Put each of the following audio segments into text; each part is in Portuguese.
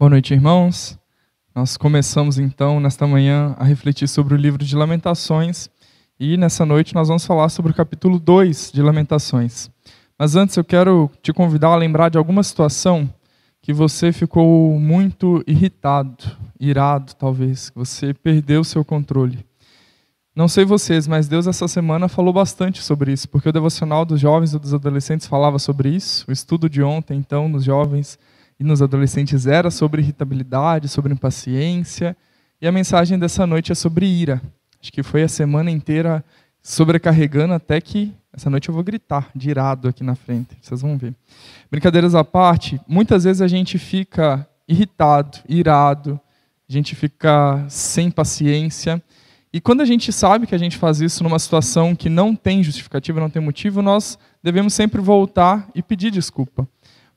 Boa noite, irmãos. Nós começamos então nesta manhã a refletir sobre o livro de Lamentações e nessa noite nós vamos falar sobre o capítulo 2 de Lamentações. Mas antes eu quero te convidar a lembrar de alguma situação que você ficou muito irritado, irado talvez, que você perdeu seu controle. Não sei vocês, mas Deus essa semana falou bastante sobre isso, porque o devocional dos jovens e dos adolescentes falava sobre isso, o estudo de ontem então nos jovens e nos adolescentes era sobre irritabilidade, sobre impaciência, e a mensagem dessa noite é sobre ira. Acho que foi a semana inteira sobrecarregando até que essa noite eu vou gritar de irado aqui na frente, vocês vão ver. Brincadeiras à parte, muitas vezes a gente fica irritado, irado, a gente fica sem paciência, e quando a gente sabe que a gente faz isso numa situação que não tem justificativa, não tem motivo, nós devemos sempre voltar e pedir desculpa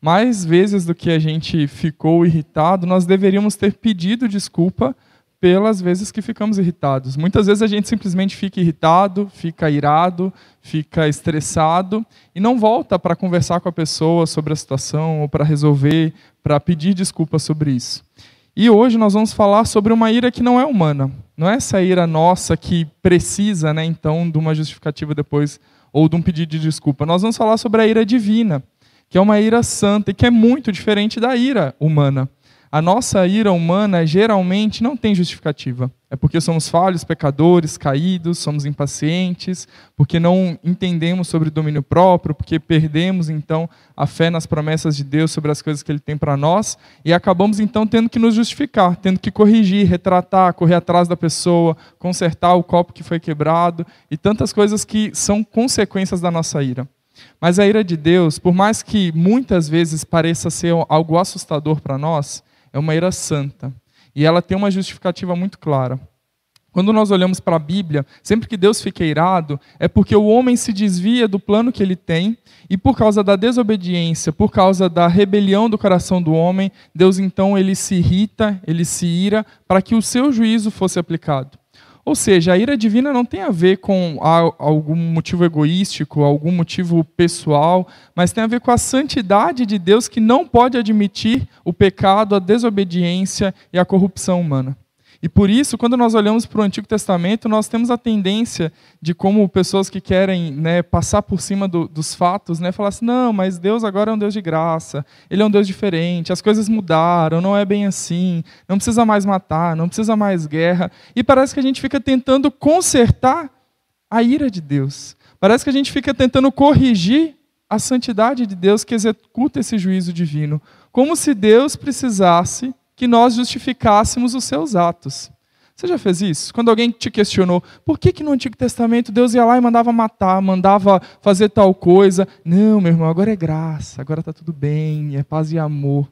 mais vezes do que a gente ficou irritado, nós deveríamos ter pedido desculpa pelas vezes que ficamos irritados. Muitas vezes a gente simplesmente fica irritado, fica irado, fica estressado e não volta para conversar com a pessoa sobre a situação ou para resolver, para pedir desculpa sobre isso. E hoje nós vamos falar sobre uma ira que não é humana. Não é essa ira nossa que precisa, né, então, de uma justificativa depois ou de um pedido de desculpa. Nós vamos falar sobre a ira divina que é uma ira santa e que é muito diferente da ira humana. A nossa ira humana geralmente não tem justificativa. É porque somos falhos, pecadores, caídos, somos impacientes, porque não entendemos sobre domínio próprio, porque perdemos então a fé nas promessas de Deus sobre as coisas que Ele tem para nós e acabamos então tendo que nos justificar, tendo que corrigir, retratar, correr atrás da pessoa, consertar o copo que foi quebrado e tantas coisas que são consequências da nossa ira. Mas a ira de Deus, por mais que muitas vezes pareça ser algo assustador para nós, é uma ira santa. E ela tem uma justificativa muito clara. Quando nós olhamos para a Bíblia, sempre que Deus fica irado, é porque o homem se desvia do plano que ele tem, e por causa da desobediência, por causa da rebelião do coração do homem, Deus então ele se irrita, ele se ira, para que o seu juízo fosse aplicado. Ou seja, a ira divina não tem a ver com algum motivo egoístico, algum motivo pessoal, mas tem a ver com a santidade de Deus que não pode admitir o pecado, a desobediência e a corrupção humana. E por isso, quando nós olhamos para o Antigo Testamento, nós temos a tendência de como pessoas que querem né, passar por cima do, dos fatos, né, falar assim, não, mas Deus agora é um Deus de graça, Ele é um Deus diferente, as coisas mudaram, não é bem assim, não precisa mais matar, não precisa mais guerra. E parece que a gente fica tentando consertar a ira de Deus. Parece que a gente fica tentando corrigir a santidade de Deus que executa esse juízo divino. Como se Deus precisasse que nós justificássemos os seus atos. Você já fez isso? Quando alguém te questionou, por que, que no Antigo Testamento Deus ia lá e mandava matar, mandava fazer tal coisa? Não, meu irmão, agora é graça, agora está tudo bem, é paz e amor.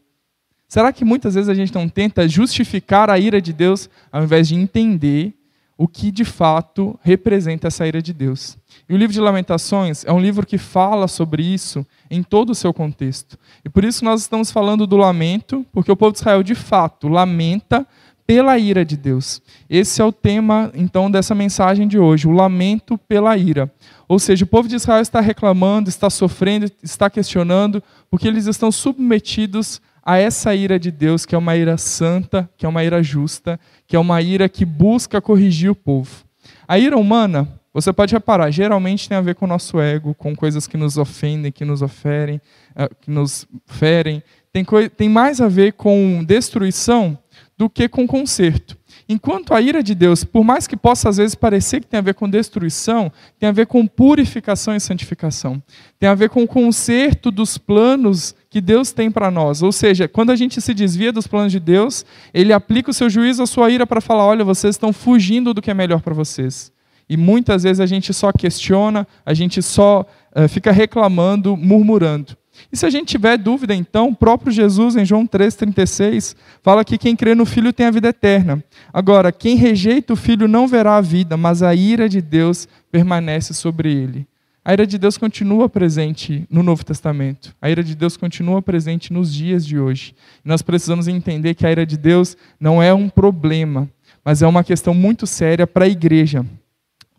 Será que muitas vezes a gente não tenta justificar a ira de Deus ao invés de entender o que de fato representa essa ira de Deus? E o livro de Lamentações é um livro que fala sobre isso em todo o seu contexto. E por isso nós estamos falando do lamento, porque o povo de Israel de fato lamenta pela ira de Deus. Esse é o tema então dessa mensagem de hoje, o lamento pela ira. Ou seja, o povo de Israel está reclamando, está sofrendo, está questionando, porque eles estão submetidos a essa ira de Deus, que é uma ira santa, que é uma ira justa, que é uma ira que busca corrigir o povo. A ira humana você pode reparar, geralmente tem a ver com o nosso ego, com coisas que nos ofendem, que nos oferem, eh, que nos ferem. Tem, tem mais a ver com destruição do que com conserto. Enquanto a ira de Deus, por mais que possa às vezes parecer que tem a ver com destruição, tem a ver com purificação e santificação. Tem a ver com o conserto dos planos que Deus tem para nós. Ou seja, quando a gente se desvia dos planos de Deus, ele aplica o seu juízo, a sua ira para falar: olha, vocês estão fugindo do que é melhor para vocês. E muitas vezes a gente só questiona, a gente só uh, fica reclamando, murmurando. E se a gente tiver dúvida, então, o próprio Jesus, em João 3,36, fala que quem crê no Filho tem a vida eterna. Agora, quem rejeita o Filho não verá a vida, mas a ira de Deus permanece sobre ele. A ira de Deus continua presente no Novo Testamento. A ira de Deus continua presente nos dias de hoje. nós precisamos entender que a ira de Deus não é um problema, mas é uma questão muito séria para a igreja.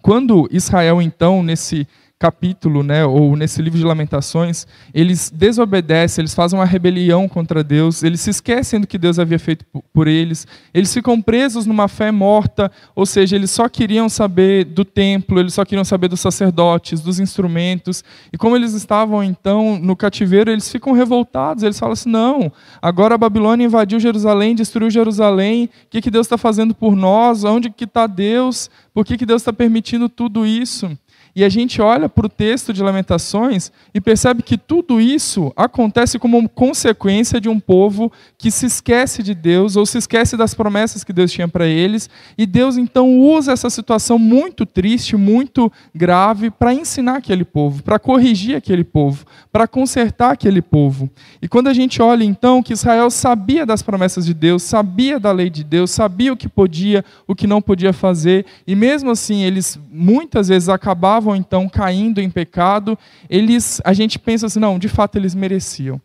Quando Israel, então, nesse capítulo, né, ou nesse livro de Lamentações, eles desobedecem, eles fazem uma rebelião contra Deus, eles se esquecem do que Deus havia feito por eles, eles ficam presos numa fé morta, ou seja, eles só queriam saber do templo, eles só queriam saber dos sacerdotes, dos instrumentos, e como eles estavam então no cativeiro, eles ficam revoltados, eles falam assim: não, agora a Babilônia invadiu Jerusalém, destruiu Jerusalém, o que, que Deus está fazendo por nós? Onde que está Deus? Por que, que Deus está permitindo tudo isso? E a gente olha para o texto de Lamentações e percebe que tudo isso acontece como consequência de um povo que se esquece de Deus ou se esquece das promessas que Deus tinha para eles. E Deus então usa essa situação muito triste, muito grave, para ensinar aquele povo, para corrigir aquele povo, para consertar aquele povo. E quando a gente olha então que Israel sabia das promessas de Deus, sabia da lei de Deus, sabia o que podia, o que não podia fazer, e mesmo assim eles muitas vezes acabavam estavam então caindo em pecado, eles, a gente pensa assim, não, de fato eles mereciam.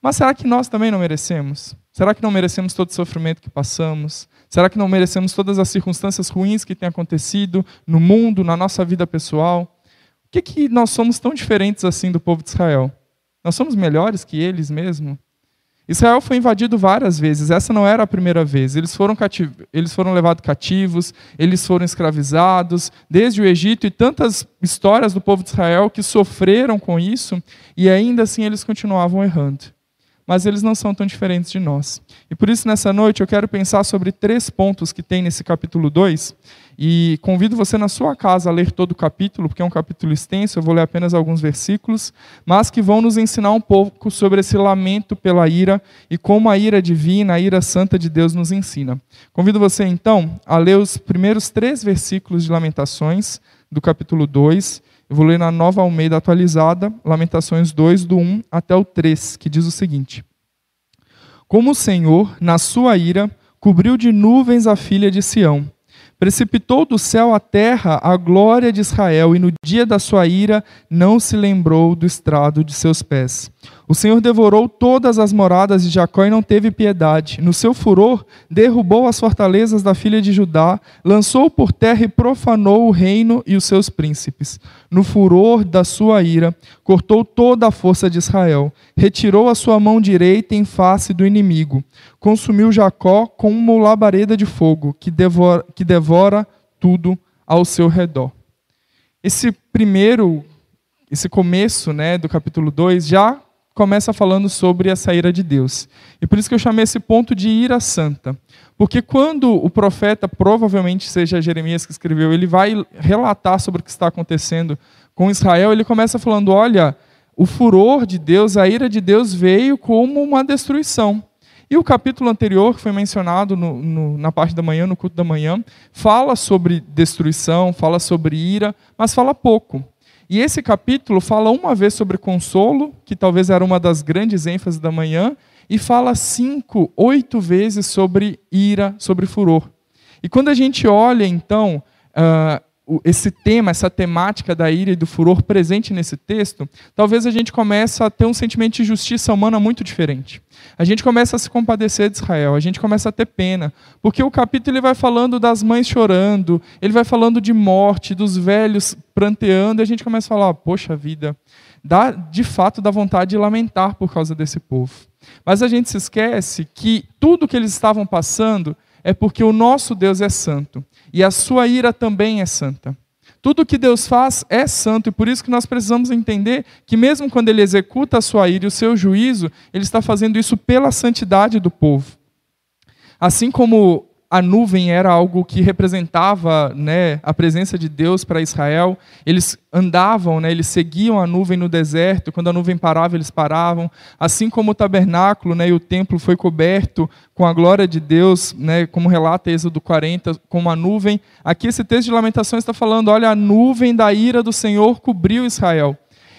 Mas será que nós também não merecemos? Será que não merecemos todo o sofrimento que passamos? Será que não merecemos todas as circunstâncias ruins que têm acontecido no mundo, na nossa vida pessoal? Por que, que nós somos tão diferentes assim do povo de Israel? Nós somos melhores que eles mesmo? Israel foi invadido várias vezes, essa não era a primeira vez. Eles foram, cativ... eles foram levados cativos, eles foram escravizados, desde o Egito, e tantas histórias do povo de Israel que sofreram com isso, e ainda assim eles continuavam errando mas eles não são tão diferentes de nós. E por isso, nessa noite, eu quero pensar sobre três pontos que tem nesse capítulo 2. E convido você na sua casa a ler todo o capítulo, porque é um capítulo extenso, eu vou ler apenas alguns versículos, mas que vão nos ensinar um pouco sobre esse lamento pela ira e como a ira divina, a ira santa de Deus nos ensina. Convido você, então, a ler os primeiros três versículos de Lamentações, do capítulo 2 eu vou ler na nova Almeida atualizada, Lamentações 2, do 1 até o 3, que diz o seguinte: Como o Senhor, na sua ira, cobriu de nuvens a filha de Sião, precipitou do céu à terra a glória de Israel, e no dia da sua ira não se lembrou do estrado de seus pés. O Senhor devorou todas as moradas de Jacó e não teve piedade. No seu furor, derrubou as fortalezas da filha de Judá, lançou por terra e profanou o reino e os seus príncipes. No furor da sua ira, cortou toda a força de Israel, retirou a sua mão direita em face do inimigo, consumiu Jacó como uma labareda de fogo que devora, que devora tudo ao seu redor. Esse primeiro, esse começo né, do capítulo 2 já começa falando sobre essa ira de Deus. E por isso que eu chamei esse ponto de ira santa. Porque quando o profeta, provavelmente seja Jeremias que escreveu, ele vai relatar sobre o que está acontecendo com Israel, ele começa falando: olha, o furor de Deus, a ira de Deus veio como uma destruição. E o capítulo anterior, que foi mencionado no, no, na parte da manhã, no culto da manhã, fala sobre destruição, fala sobre ira, mas fala pouco. E esse capítulo fala uma vez sobre consolo, que talvez era uma das grandes ênfases da manhã, e fala cinco, oito vezes sobre ira, sobre furor. E quando a gente olha, então, uh, esse tema, essa temática da ira e do furor presente nesse texto, talvez a gente comece a ter um sentimento de justiça humana muito diferente. A gente começa a se compadecer de Israel, a gente começa a ter pena, porque o capítulo ele vai falando das mães chorando, ele vai falando de morte, dos velhos pranteando, e a gente começa a falar: poxa vida, dá, de fato dá vontade de lamentar por causa desse povo. Mas a gente se esquece que tudo que eles estavam passando é porque o nosso Deus é santo e a sua ira também é santa. Tudo que Deus faz é santo e por isso que nós precisamos entender que mesmo quando ele executa a sua ira e o seu juízo, ele está fazendo isso pela santidade do povo. Assim como a nuvem era algo que representava né, a presença de Deus para Israel. Eles andavam, né, eles seguiam a nuvem no deserto. Quando a nuvem parava, eles paravam. Assim como o tabernáculo né, e o templo foi coberto com a glória de Deus, né, como relata Êxodo 40, com uma nuvem. Aqui esse texto de Lamentações está falando: olha, a nuvem da ira do Senhor cobriu Israel.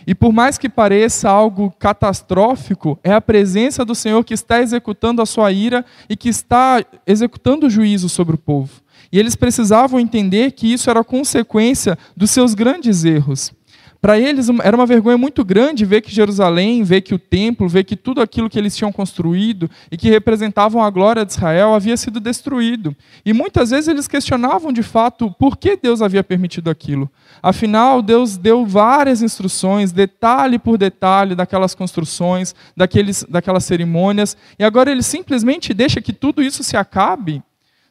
E por mais que pareça algo catastrófico, é a presença do Senhor que está executando a sua ira e que está executando o juízo sobre o povo. E eles precisavam entender que isso era consequência dos seus grandes erros. Para eles era uma vergonha muito grande ver que Jerusalém, ver que o templo, ver que tudo aquilo que eles tinham construído e que representavam a glória de Israel havia sido destruído. E muitas vezes eles questionavam de fato por que Deus havia permitido aquilo. Afinal, Deus deu várias instruções, detalhe por detalhe, daquelas construções, daqueles, daquelas cerimônias, e agora ele simplesmente deixa que tudo isso se acabe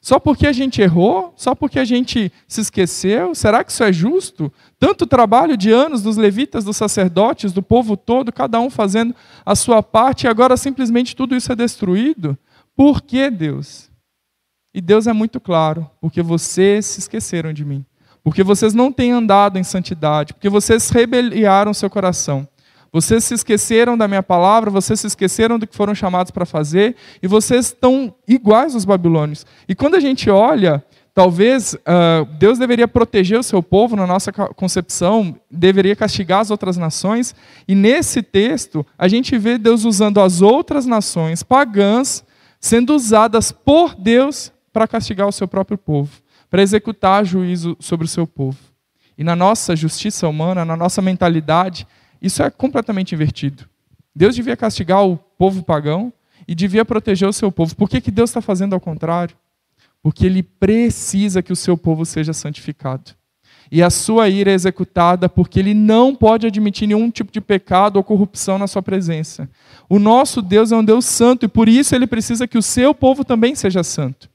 só porque a gente errou? Só porque a gente se esqueceu? Será que isso é justo? Tanto trabalho de anos dos levitas, dos sacerdotes, do povo todo, cada um fazendo a sua parte, e agora simplesmente tudo isso é destruído? Por que Deus? E Deus é muito claro: porque vocês se esqueceram de mim. Porque vocês não têm andado em santidade, porque vocês rebeliaram seu coração. Vocês se esqueceram da minha palavra, vocês se esqueceram do que foram chamados para fazer, e vocês estão iguais aos babilônios. E quando a gente olha, talvez uh, Deus deveria proteger o seu povo, na nossa concepção, deveria castigar as outras nações, e nesse texto, a gente vê Deus usando as outras nações pagãs, sendo usadas por Deus para castigar o seu próprio povo, para executar juízo sobre o seu povo. E na nossa justiça humana, na nossa mentalidade, isso é completamente invertido. Deus devia castigar o povo pagão e devia proteger o seu povo. Por que, que Deus está fazendo ao contrário? Porque Ele precisa que o seu povo seja santificado. E a sua ira é executada porque Ele não pode admitir nenhum tipo de pecado ou corrupção na sua presença. O nosso Deus é um Deus santo e por isso Ele precisa que o seu povo também seja santo.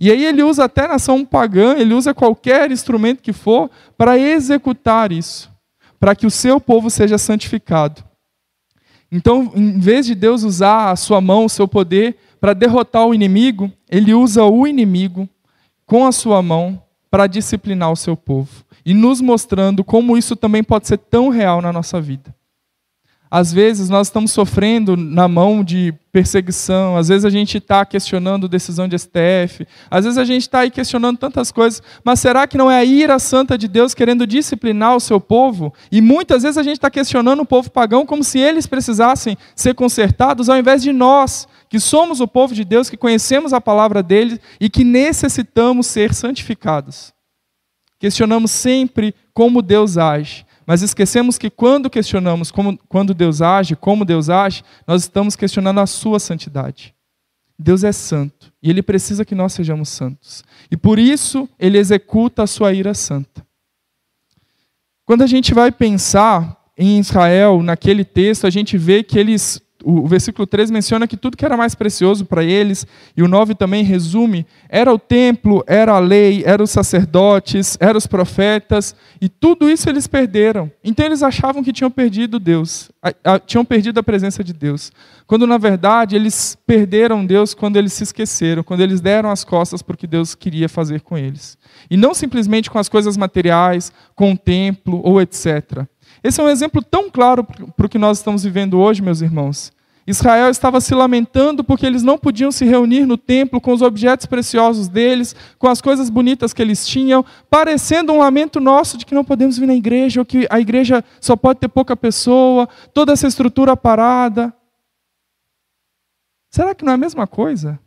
E aí ele usa até nação pagã, ele usa qualquer instrumento que for para executar isso para que o seu povo seja santificado. Então, em vez de Deus usar a sua mão, o seu poder, para derrotar o inimigo, ele usa o inimigo com a sua mão para disciplinar o seu povo. E nos mostrando como isso também pode ser tão real na nossa vida. Às vezes nós estamos sofrendo na mão de perseguição, às vezes a gente está questionando decisão de STF, às vezes a gente está aí questionando tantas coisas, mas será que não é a ira santa de Deus querendo disciplinar o seu povo? E muitas vezes a gente está questionando o povo pagão como se eles precisassem ser consertados, ao invés de nós, que somos o povo de Deus, que conhecemos a palavra dele e que necessitamos ser santificados. Questionamos sempre como Deus age. Mas esquecemos que quando questionamos como, quando Deus age, como Deus age, nós estamos questionando a sua santidade. Deus é santo e ele precisa que nós sejamos santos. E por isso ele executa a sua ira santa. Quando a gente vai pensar em Israel, naquele texto, a gente vê que eles o versículo 3 menciona que tudo que era mais precioso para eles, e o 9 também resume, era o templo, era a lei, eram os sacerdotes, eram os profetas, e tudo isso eles perderam. Então eles achavam que tinham perdido Deus, tinham perdido a presença de Deus. Quando na verdade eles perderam Deus quando eles se esqueceram, quando eles deram as costas para o que Deus queria fazer com eles. E não simplesmente com as coisas materiais, com o templo ou etc. Esse é um exemplo tão claro para o que nós estamos vivendo hoje, meus irmãos. Israel estava se lamentando porque eles não podiam se reunir no templo com os objetos preciosos deles, com as coisas bonitas que eles tinham, parecendo um lamento nosso de que não podemos vir na igreja, ou que a igreja só pode ter pouca pessoa, toda essa estrutura parada. Será que não é a mesma coisa?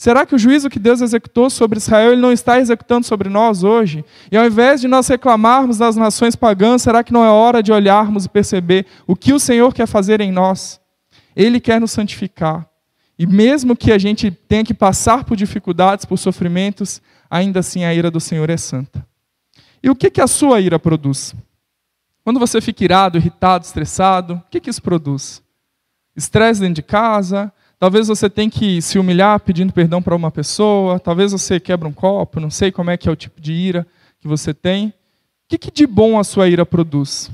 Será que o juízo que Deus executou sobre Israel, ele não está executando sobre nós hoje? E ao invés de nós reclamarmos das nações pagãs, será que não é hora de olharmos e perceber o que o Senhor quer fazer em nós? Ele quer nos santificar. E mesmo que a gente tenha que passar por dificuldades, por sofrimentos, ainda assim a ira do Senhor é santa. E o que, que a sua ira produz? Quando você fica irado, irritado, estressado, o que, que isso produz? Estresse dentro de casa, Talvez você tenha que se humilhar pedindo perdão para uma pessoa, talvez você quebra um copo, não sei como é que é o tipo de ira que você tem. O que, que de bom a sua ira produz?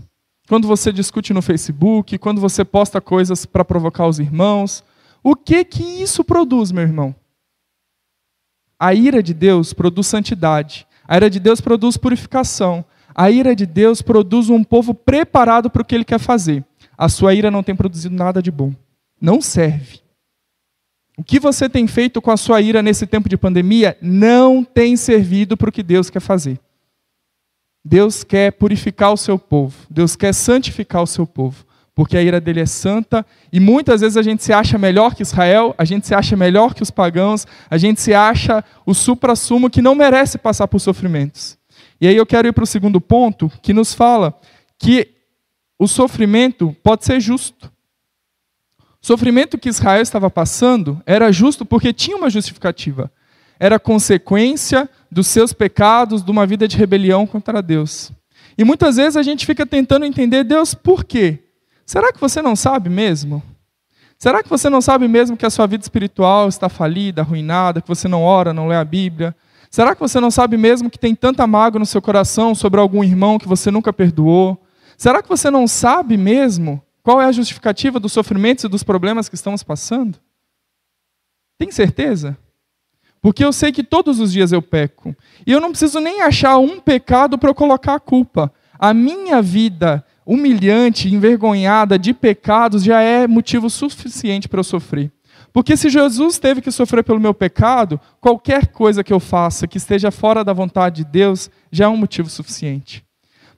Quando você discute no Facebook, quando você posta coisas para provocar os irmãos, o que que isso produz, meu irmão? A ira de Deus produz santidade. A ira de Deus produz purificação. A ira de Deus produz um povo preparado para o que ele quer fazer. A sua ira não tem produzido nada de bom. Não serve. O que você tem feito com a sua ira nesse tempo de pandemia não tem servido para o que Deus quer fazer. Deus quer purificar o seu povo, Deus quer santificar o seu povo, porque a ira dele é santa e muitas vezes a gente se acha melhor que Israel, a gente se acha melhor que os pagãos, a gente se acha o supra-sumo que não merece passar por sofrimentos. E aí eu quero ir para o segundo ponto, que nos fala que o sofrimento pode ser justo. Sofrimento que Israel estava passando era justo porque tinha uma justificativa. Era consequência dos seus pecados, de uma vida de rebelião contra Deus. E muitas vezes a gente fica tentando entender Deus por quê. Será que você não sabe mesmo? Será que você não sabe mesmo que a sua vida espiritual está falida, arruinada, que você não ora, não lê a Bíblia? Será que você não sabe mesmo que tem tanta mágoa no seu coração sobre algum irmão que você nunca perdoou? Será que você não sabe mesmo qual é a justificativa dos sofrimentos e dos problemas que estamos passando? Tem certeza? Porque eu sei que todos os dias eu peco. E eu não preciso nem achar um pecado para eu colocar a culpa. A minha vida humilhante, envergonhada de pecados já é motivo suficiente para eu sofrer. Porque se Jesus teve que sofrer pelo meu pecado, qualquer coisa que eu faça que esteja fora da vontade de Deus já é um motivo suficiente.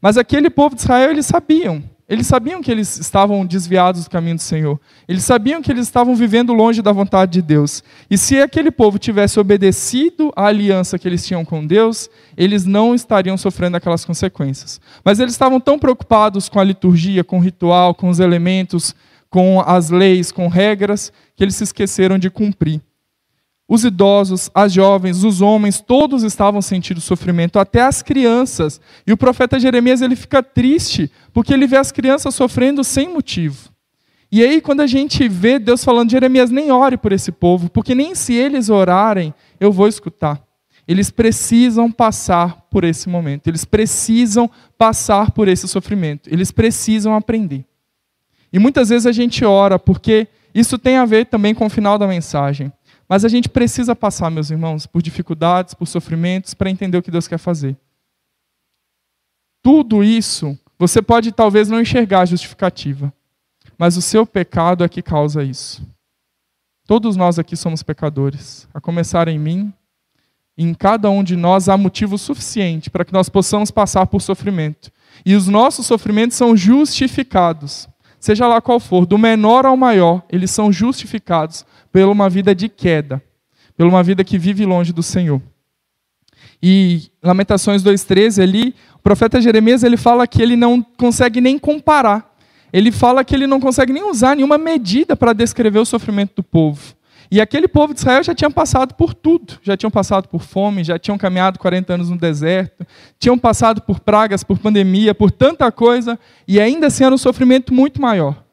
Mas aquele povo de Israel, eles sabiam. Eles sabiam que eles estavam desviados do caminho do Senhor. Eles sabiam que eles estavam vivendo longe da vontade de Deus. E se aquele povo tivesse obedecido à aliança que eles tinham com Deus, eles não estariam sofrendo aquelas consequências. Mas eles estavam tão preocupados com a liturgia, com o ritual, com os elementos, com as leis, com regras, que eles se esqueceram de cumprir. Os idosos, as jovens, os homens, todos estavam sentindo sofrimento, até as crianças. E o profeta Jeremias ele fica triste, porque ele vê as crianças sofrendo sem motivo. E aí, quando a gente vê Deus falando, Jeremias, nem ore por esse povo, porque nem se eles orarem, eu vou escutar. Eles precisam passar por esse momento, eles precisam passar por esse sofrimento, eles precisam aprender. E muitas vezes a gente ora, porque isso tem a ver também com o final da mensagem. Mas a gente precisa passar, meus irmãos, por dificuldades, por sofrimentos, para entender o que Deus quer fazer. Tudo isso, você pode talvez não enxergar a justificativa, mas o seu pecado é que causa isso. Todos nós aqui somos pecadores, a começar em mim, em cada um de nós há motivo suficiente para que nós possamos passar por sofrimento. E os nossos sofrimentos são justificados, seja lá qual for, do menor ao maior, eles são justificados pela uma vida de queda, pela uma vida que vive longe do Senhor. E Lamentações 2:13 ali, o profeta Jeremias ele fala que ele não consegue nem comparar. Ele fala que ele não consegue nem usar nenhuma medida para descrever o sofrimento do povo. E aquele povo de Israel já tinha passado por tudo. Já tinham passado por fome, já tinham caminhado 40 anos no deserto, tinham passado por pragas, por pandemia, por tanta coisa, e ainda assim era um sofrimento muito maior.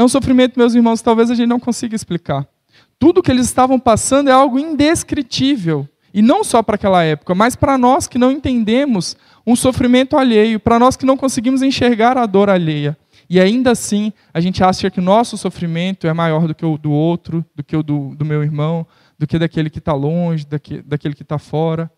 É um sofrimento, meus irmãos, talvez a gente não consiga explicar. Tudo que eles estavam passando é algo indescritível. E não só para aquela época, mas para nós que não entendemos um sofrimento alheio, para nós que não conseguimos enxergar a dor alheia. E ainda assim, a gente acha que o nosso sofrimento é maior do que o do outro, do que o do, do meu irmão, do que daquele que está longe, daquele, daquele que está fora.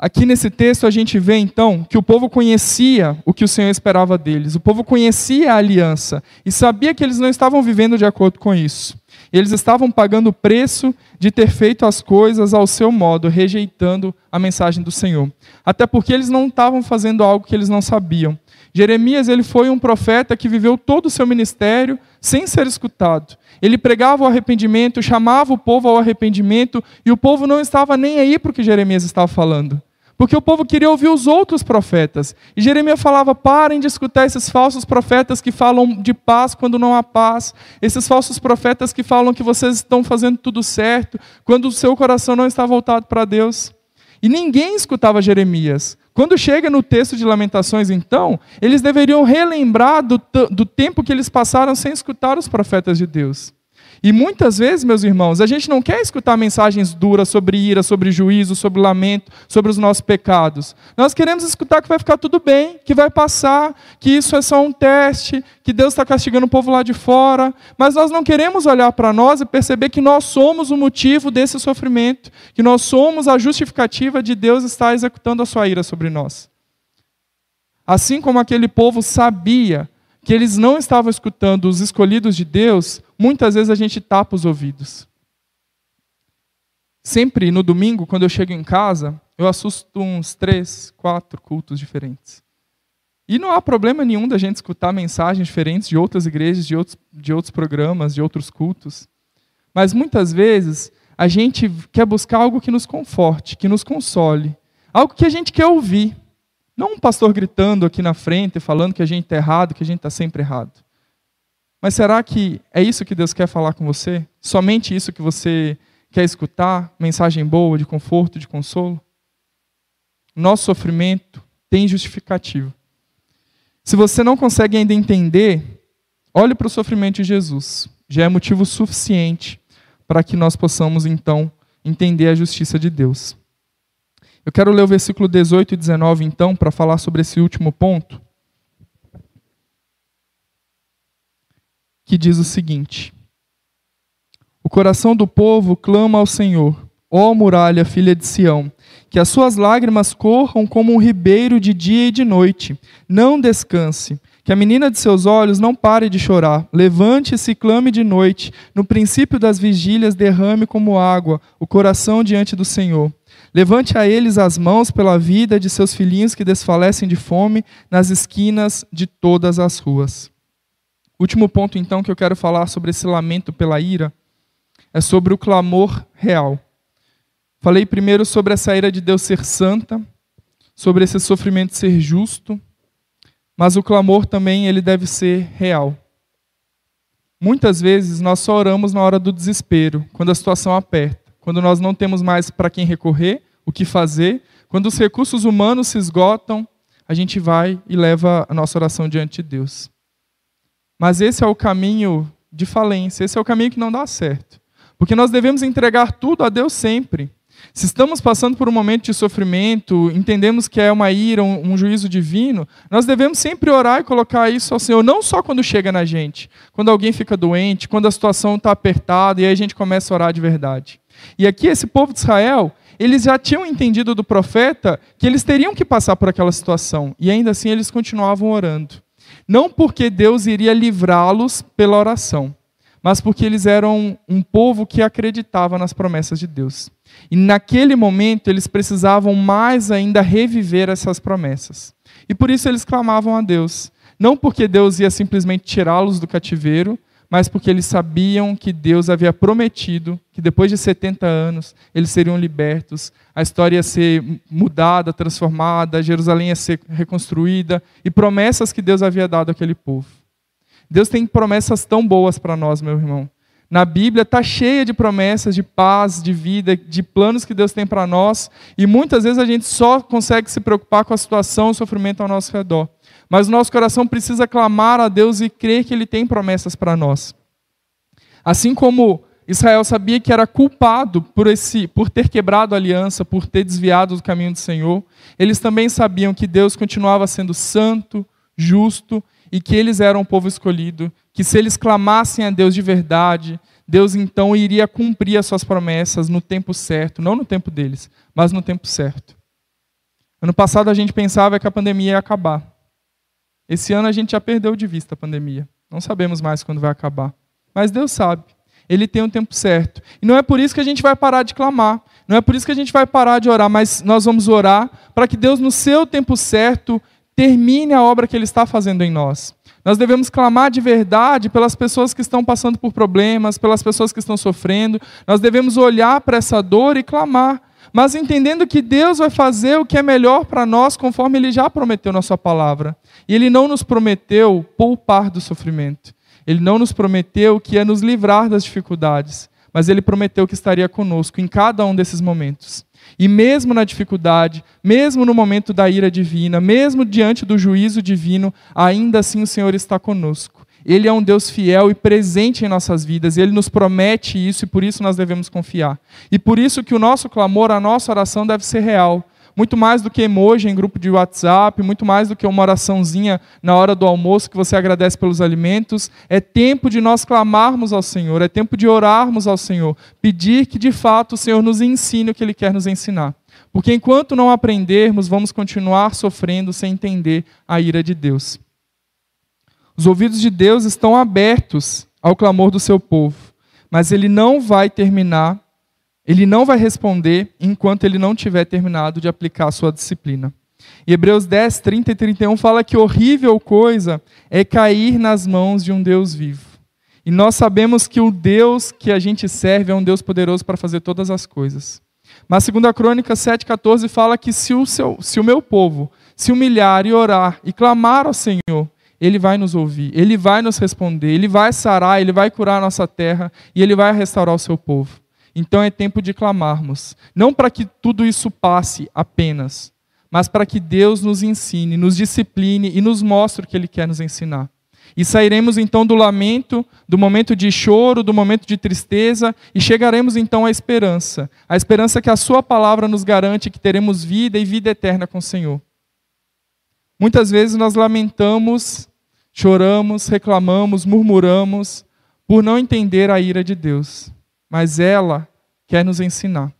Aqui nesse texto a gente vê então que o povo conhecia o que o Senhor esperava deles, o povo conhecia a aliança e sabia que eles não estavam vivendo de acordo com isso. Eles estavam pagando o preço de ter feito as coisas ao seu modo, rejeitando a mensagem do Senhor. Até porque eles não estavam fazendo algo que eles não sabiam. Jeremias ele foi um profeta que viveu todo o seu ministério sem ser escutado. Ele pregava o arrependimento, chamava o povo ao arrependimento, e o povo não estava nem aí para o que Jeremias estava falando. Porque o povo queria ouvir os outros profetas. E Jeremias falava: parem de escutar esses falsos profetas que falam de paz quando não há paz. Esses falsos profetas que falam que vocês estão fazendo tudo certo, quando o seu coração não está voltado para Deus. E ninguém escutava Jeremias. Quando chega no texto de Lamentações, então, eles deveriam relembrar do, do tempo que eles passaram sem escutar os profetas de Deus. E muitas vezes, meus irmãos, a gente não quer escutar mensagens duras sobre ira, sobre juízo, sobre lamento, sobre os nossos pecados. Nós queremos escutar que vai ficar tudo bem, que vai passar, que isso é só um teste, que Deus está castigando o povo lá de fora. Mas nós não queremos olhar para nós e perceber que nós somos o motivo desse sofrimento, que nós somos a justificativa de Deus estar executando a sua ira sobre nós. Assim como aquele povo sabia que eles não estavam escutando os escolhidos de Deus, muitas vezes a gente tapa os ouvidos. Sempre no domingo, quando eu chego em casa, eu assusto uns três, quatro cultos diferentes. E não há problema nenhum da gente escutar mensagens diferentes de outras igrejas, de outros, de outros programas, de outros cultos. Mas muitas vezes a gente quer buscar algo que nos conforte, que nos console, algo que a gente quer ouvir. Não um pastor gritando aqui na frente, falando que a gente está errado, que a gente está sempre errado. Mas será que é isso que Deus quer falar com você? Somente isso que você quer escutar? Mensagem boa, de conforto, de consolo? Nosso sofrimento tem justificativo. Se você não consegue ainda entender, olhe para o sofrimento de Jesus. Já é motivo suficiente para que nós possamos, então, entender a justiça de Deus. Eu quero ler o versículo 18 e 19, então, para falar sobre esse último ponto. Que diz o seguinte: O coração do povo clama ao Senhor, ó muralha, filha de Sião, que as suas lágrimas corram como um ribeiro de dia e de noite. Não descanse, que a menina de seus olhos não pare de chorar. Levante-se e clame de noite. No princípio das vigílias, derrame como água o coração diante do Senhor. Levante a eles as mãos pela vida de seus filhinhos que desfalecem de fome nas esquinas de todas as ruas. Último ponto, então, que eu quero falar sobre esse lamento pela ira é sobre o clamor real. Falei primeiro sobre essa ira de Deus ser santa, sobre esse sofrimento ser justo, mas o clamor também ele deve ser real. Muitas vezes nós só oramos na hora do desespero, quando a situação aperta, quando nós não temos mais para quem recorrer, o que fazer, quando os recursos humanos se esgotam, a gente vai e leva a nossa oração diante de Deus. Mas esse é o caminho de falência, esse é o caminho que não dá certo. Porque nós devemos entregar tudo a Deus sempre. Se estamos passando por um momento de sofrimento, entendemos que é uma ira, um, um, juízo divino, nós devemos sempre orar e colocar isso ao Senhor, não só quando chega na gente, quando alguém fica doente, quando a situação está apertada e aí a gente começa a orar de verdade. E aqui esse povo de Israel, eles já tinham entendido do profeta que eles teriam que passar por aquela situação, e ainda assim eles continuavam orando. Não porque Deus iria livrá-los pela oração, mas porque eles eram um povo que acreditava nas promessas de Deus. E naquele momento eles precisavam mais ainda reviver essas promessas. E por isso eles clamavam a Deus. Não porque Deus ia simplesmente tirá-los do cativeiro, mas porque eles sabiam que Deus havia prometido que depois de 70 anos eles seriam libertos, a história ia ser mudada, transformada, Jerusalém ia ser reconstruída e promessas que Deus havia dado àquele povo. Deus tem promessas tão boas para nós, meu irmão. Na Bíblia está cheia de promessas de paz, de vida, de planos que Deus tem para nós, e muitas vezes a gente só consegue se preocupar com a situação, o sofrimento ao nosso redor. Mas o nosso coração precisa clamar a Deus e crer que Ele tem promessas para nós. Assim como Israel sabia que era culpado por, esse, por ter quebrado a aliança, por ter desviado do caminho do Senhor, eles também sabiam que Deus continuava sendo santo, justo e que eles eram o povo escolhido, que se eles clamassem a Deus de verdade, Deus então iria cumprir as suas promessas no tempo certo, não no tempo deles, mas no tempo certo. Ano passado a gente pensava que a pandemia ia acabar. Esse ano a gente já perdeu de vista a pandemia. Não sabemos mais quando vai acabar. Mas Deus sabe. Ele tem um tempo certo. E não é por isso que a gente vai parar de clamar. Não é por isso que a gente vai parar de orar, mas nós vamos orar para que Deus, no seu tempo certo, termine a obra que Ele está fazendo em nós. Nós devemos clamar de verdade pelas pessoas que estão passando por problemas, pelas pessoas que estão sofrendo. Nós devemos olhar para essa dor e clamar, mas entendendo que Deus vai fazer o que é melhor para nós, conforme Ele já prometeu na Sua palavra. E Ele não nos prometeu poupar do sofrimento. Ele não nos prometeu que ia nos livrar das dificuldades, mas Ele prometeu que estaria conosco em cada um desses momentos. E mesmo na dificuldade, mesmo no momento da ira divina, mesmo diante do juízo divino, ainda assim o Senhor está conosco. Ele é um Deus fiel e presente em nossas vidas, ele nos promete isso e por isso nós devemos confiar. E por isso que o nosso clamor, a nossa oração deve ser real muito mais do que emoji em grupo de WhatsApp, muito mais do que uma oraçãozinha na hora do almoço que você agradece pelos alimentos. É tempo de nós clamarmos ao Senhor, é tempo de orarmos ao Senhor, pedir que de fato o Senhor nos ensine o que Ele quer nos ensinar. Porque enquanto não aprendermos, vamos continuar sofrendo sem entender a ira de Deus. Os ouvidos de Deus estão abertos ao clamor do seu povo, mas Ele não vai terminar ele não vai responder enquanto ele não tiver terminado de aplicar a sua disciplina. E Hebreus 10, 30 e 31 fala que horrível coisa é cair nas mãos de um Deus vivo. E nós sabemos que o Deus que a gente serve é um Deus poderoso para fazer todas as coisas. Mas 2 Crônica 7,14 fala que se o, seu, se o meu povo se humilhar e orar e clamar ao Senhor, Ele vai nos ouvir, Ele vai nos responder, Ele vai sarar, Ele vai curar a nossa terra e Ele vai restaurar o seu povo. Então é tempo de clamarmos, não para que tudo isso passe apenas, mas para que Deus nos ensine, nos discipline e nos mostre o que Ele quer nos ensinar. E sairemos então do lamento, do momento de choro, do momento de tristeza, e chegaremos então à esperança. A esperança que a Sua palavra nos garante que teremos vida e vida eterna com o Senhor. Muitas vezes nós lamentamos, choramos, reclamamos, murmuramos, por não entender a ira de Deus. Mas ela quer nos ensinar.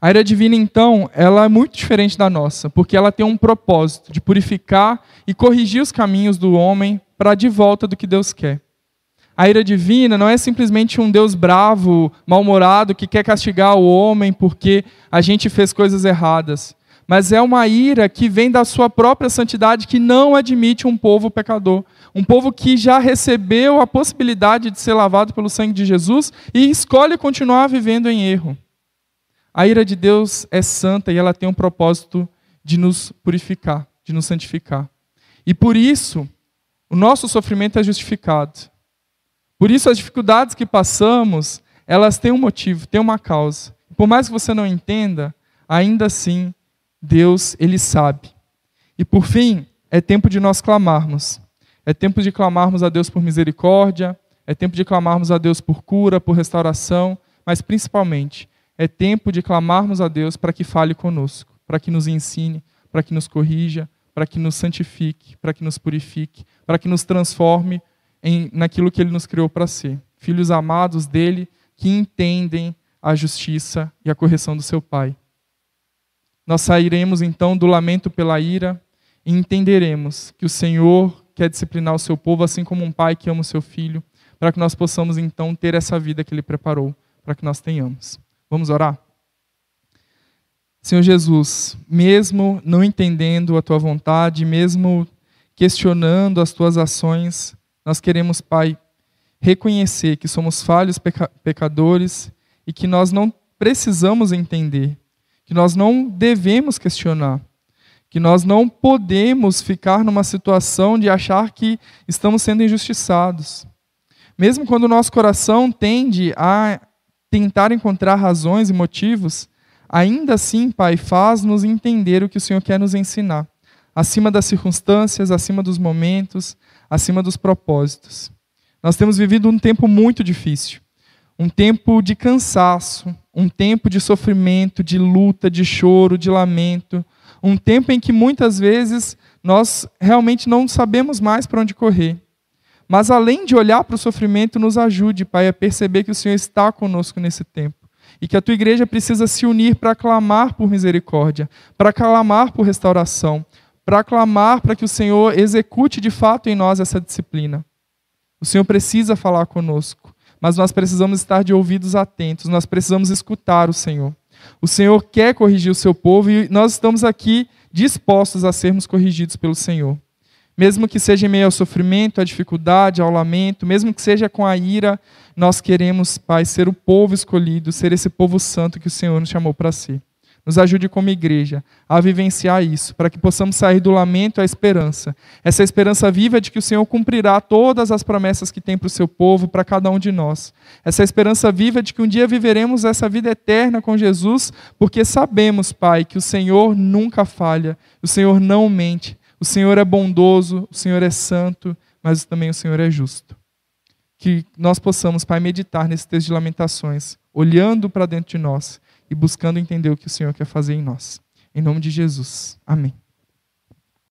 A ira divina, então, ela é muito diferente da nossa, porque ela tem um propósito de purificar e corrigir os caminhos do homem para de volta do que Deus quer. A ira divina não é simplesmente um Deus bravo, mal-humorado, que quer castigar o homem porque a gente fez coisas erradas. Mas é uma ira que vem da sua própria santidade, que não admite um povo pecador. Um povo que já recebeu a possibilidade de ser lavado pelo sangue de Jesus e escolhe continuar vivendo em erro. A ira de Deus é santa e ela tem um propósito de nos purificar, de nos santificar. E por isso, o nosso sofrimento é justificado. Por isso, as dificuldades que passamos, elas têm um motivo, têm uma causa. Por mais que você não entenda, ainda assim, Deus, Ele sabe. E por fim, é tempo de nós clamarmos. É tempo de clamarmos a Deus por misericórdia, é tempo de clamarmos a Deus por cura, por restauração, mas principalmente é tempo de clamarmos a Deus para que fale conosco, para que nos ensine, para que nos corrija, para que nos santifique, para que nos purifique, para que nos transforme em naquilo que Ele nos criou para ser. Filhos amados dele que entendem a justiça e a correção do seu Pai. Nós sairemos então do lamento pela ira e entenderemos que o Senhor quer disciplinar o seu povo, assim como um pai que ama o seu filho, para que nós possamos então ter essa vida que Ele preparou, para que nós tenhamos. Vamos orar? Senhor Jesus, mesmo não entendendo a tua vontade, mesmo questionando as tuas ações, nós queremos, Pai, reconhecer que somos falhos peca pecadores e que nós não precisamos entender, que nós não devemos questionar, que nós não podemos ficar numa situação de achar que estamos sendo injustiçados. Mesmo quando o nosso coração tende a tentar encontrar razões e motivos, ainda assim, Pai, faz-nos entender o que o Senhor quer nos ensinar, acima das circunstâncias, acima dos momentos, acima dos propósitos. Nós temos vivido um tempo muito difícil, um tempo de cansaço, um tempo de sofrimento, de luta, de choro, de lamento, um tempo em que muitas vezes nós realmente não sabemos mais para onde correr. Mas além de olhar para o sofrimento, nos ajude, Pai, a perceber que o Senhor está conosco nesse tempo. E que a tua igreja precisa se unir para clamar por misericórdia, para clamar por restauração, para clamar para que o Senhor execute de fato em nós essa disciplina. O Senhor precisa falar conosco, mas nós precisamos estar de ouvidos atentos, nós precisamos escutar o Senhor. O Senhor quer corrigir o seu povo e nós estamos aqui dispostos a sermos corrigidos pelo Senhor mesmo que seja em meio ao sofrimento, à dificuldade, ao lamento, mesmo que seja com a ira, nós queremos, Pai, ser o povo escolhido, ser esse povo santo que o Senhor nos chamou para ser. Nos ajude como igreja a vivenciar isso, para que possamos sair do lamento à esperança. Essa esperança viva de que o Senhor cumprirá todas as promessas que tem para o seu povo, para cada um de nós. Essa esperança viva de que um dia viveremos essa vida eterna com Jesus, porque sabemos, Pai, que o Senhor nunca falha, o Senhor não mente, o Senhor é bondoso, o Senhor é santo, mas também o Senhor é justo. Que nós possamos, Pai, meditar nesse texto de lamentações, olhando para dentro de nós e buscando entender o que o Senhor quer fazer em nós. Em nome de Jesus. Amém.